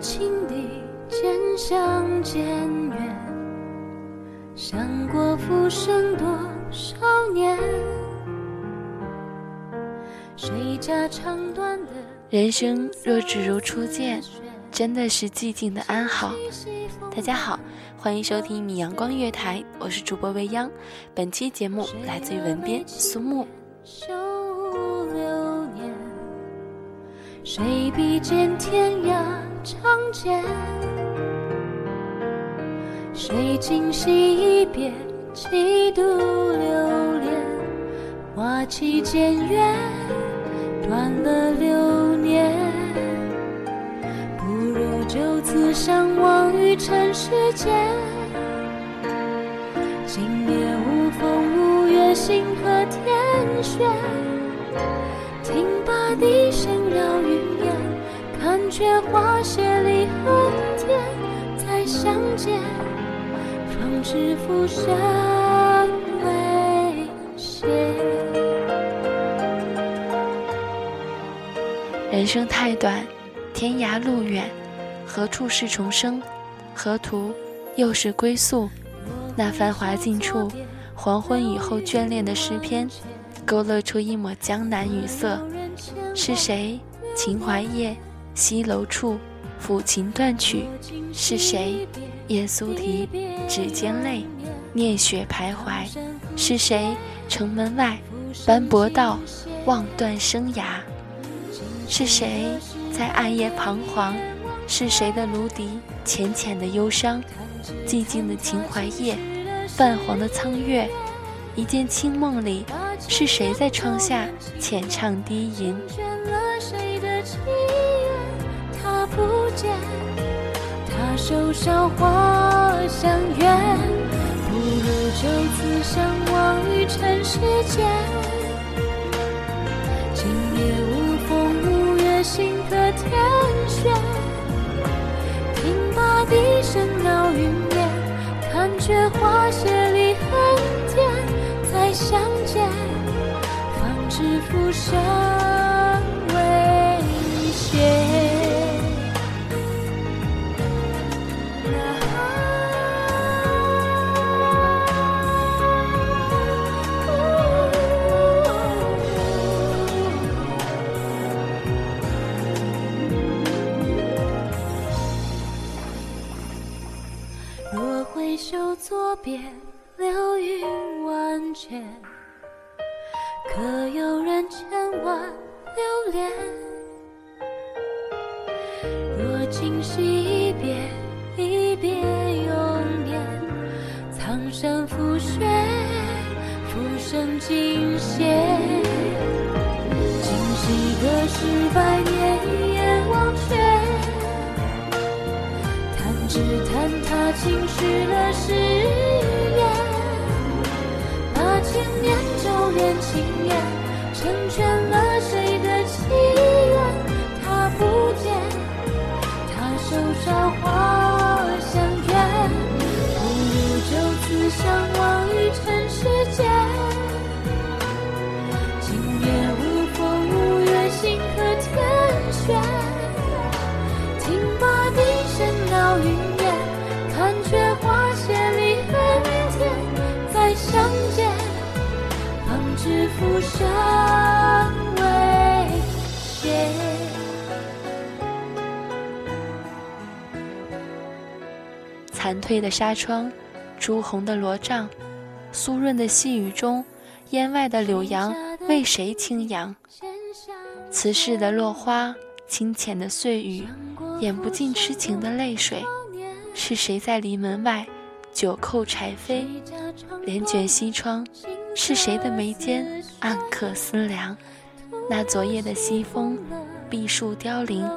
情敌渐行渐远，想过浮生多少年？谁家长短的人生若只如初见，真的是寂静的安好。大家好，欢迎收听米阳光乐台，我是主播未央。本期节目来自于文编苏木。修流年，谁比肩天涯长剑？谁今昔一别，几度流连？花期渐远，断了流年。不如就此相忘于尘世间。今夜无风无月，星河天悬。听罢笛声绕云，看却花谢离恨天。再相见，方知浮生未歇。人生太短，天涯路远，何处是重生？河图又是归宿？那繁华尽处，黄昏以后眷恋的诗篇，勾勒出一抹江南雨色。是谁？秦淮夜，西楼处，抚琴断曲。是谁？夜苏啼，指尖泪，念雪徘徊。是谁？城门外，斑驳道，望断生涯。是谁在暗夜彷徨？是谁的芦笛浅浅的忧伤？寂静的秦淮夜，泛黄的苍月，一见清梦里，是谁在窗下浅唱低吟？手上花相约，不如就此相忘于尘世间。今夜无风无月，星河天悬。听罢笛声绕云烟，看却花谢离恨天。再相见，方知浮生别，流云万千，残退的纱窗，朱红的罗帐，酥润的细雨中，烟外的柳杨为谁轻扬？此世的落花，清浅的碎语，掩不尽痴情的泪水。是谁在篱门外，酒扣柴扉，帘卷西窗？是谁的眉间暗刻思量？那昨夜的西风，碧树凋零，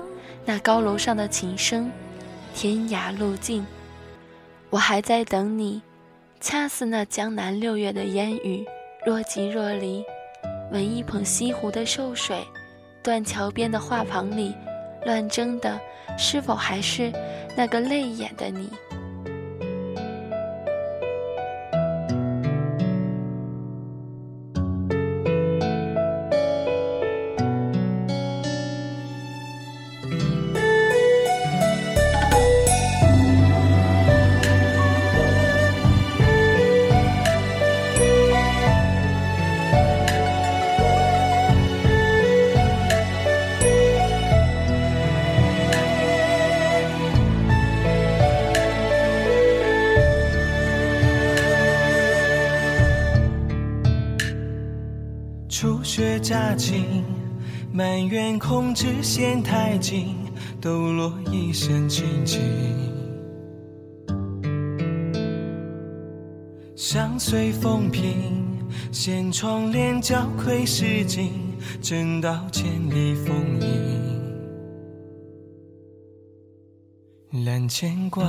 那高楼上的琴声，天涯路尽。我还在等你，恰似那江南六月的烟雨，若即若离。闻一捧西湖的瘦水。断桥边的画舫里，乱争的是否还是那个泪眼的你？佳境，埋怨空枝嫌太近，抖落一身清静。相随风平，掀窗帘，交愧诗经，正道千里风影。揽牵挂，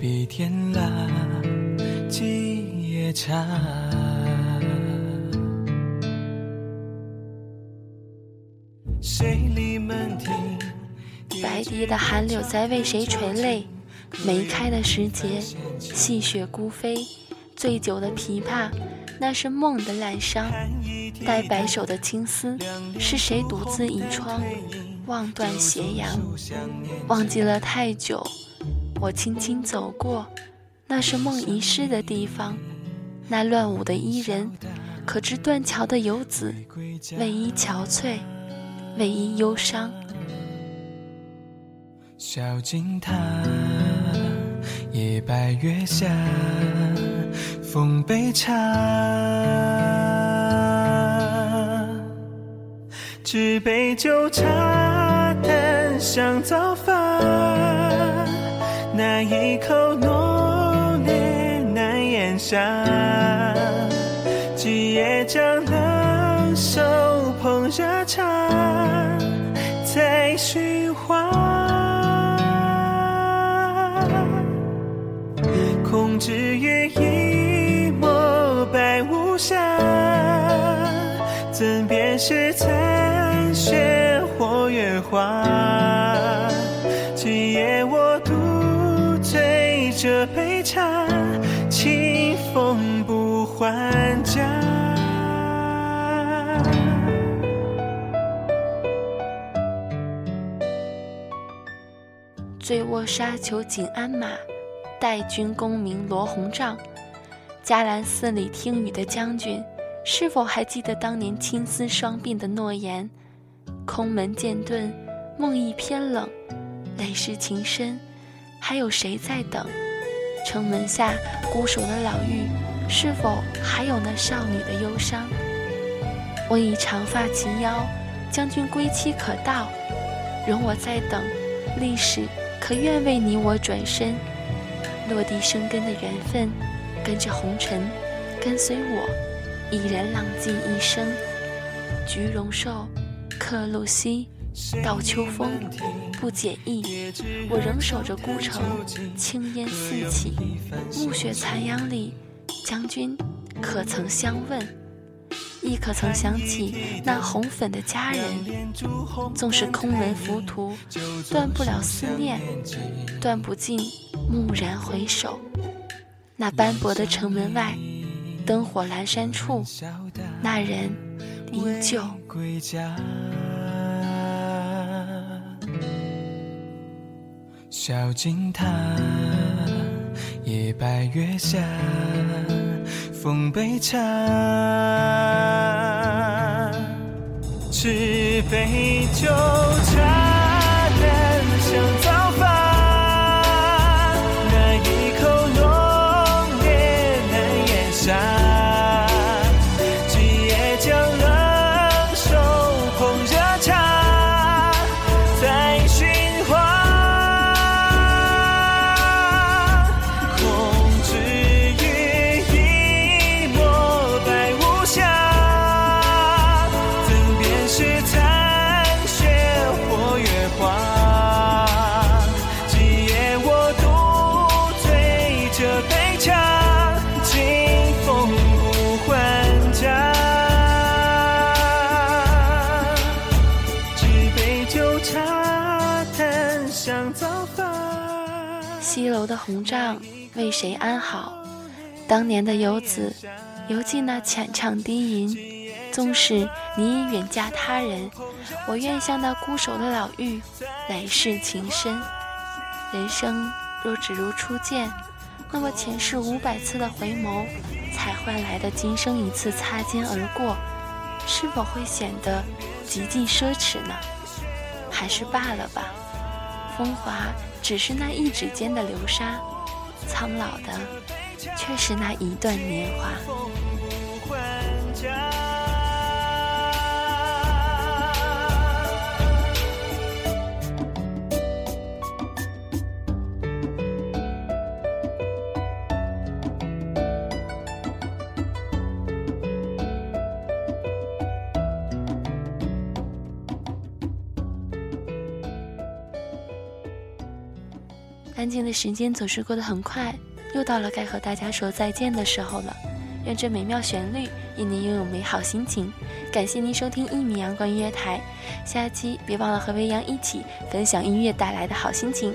笔天蜡，几夜？白堤的寒柳在为谁垂泪？梅开的时节，细雪孤飞。醉酒的琵琶，那是梦的烂伤。待白首的青丝，是谁独自倚窗？望断斜阳，忘记了太久。我轻轻走过，那是梦遗失的地方。那乱舞的伊人，可知断桥的游子，为伊憔悴，为伊忧伤。小径塔，夜白月下，奉杯茶。纸杯酒茶，淡香早发，那一口浓烈难咽下。几夜将冷手捧热茶，在寻花。空知月是残？雪或月华，今夜我独醉这杯茶，清风不还家。醉卧沙丘锦鞍马，待君功名罗红帐。伽蓝寺里听雨的将军，是否还记得当年青丝双鬓的诺言？空门剑盾，梦意偏冷，泪湿情深，还有谁在等？城门下孤守的老妪，是否还有那少女的忧伤？我已长发及腰，将军归期可到，容我再等，历史可愿为你我转身？落地生根的缘分，跟着红尘，跟随我，已然浪迹一生。菊容寿。客路西，到秋风不解意。我仍守着孤城，青烟四起，暮雪残阳里，将军可曾相问？亦可曾想起那红粉的佳人？纵是空门浮屠，断不了思念，断不尽蓦然回首。那斑驳的城门外，灯火阑珊处，那人依旧。归家小径塔，夜白月下，奉杯茶，持杯酒。西楼的红帐为谁安好？当年的游子，犹记那浅唱低吟。纵使你已远嫁他人，我愿像那孤守的老妪，来世情深。人生若只如初见，那么前世五百次的回眸，才换来的今生一次擦肩而过，是否会显得极尽奢侈呢？还是罢了吧。风华只是那一指间的流沙，苍老的却是那一段年华。安静的时间总是过得很快，又到了该和大家说再见的时候了。愿这美妙旋律也能拥有美好心情。感谢您收听一米阳光音乐台，下期别忘了和微阳一起分享音乐带来的好心情。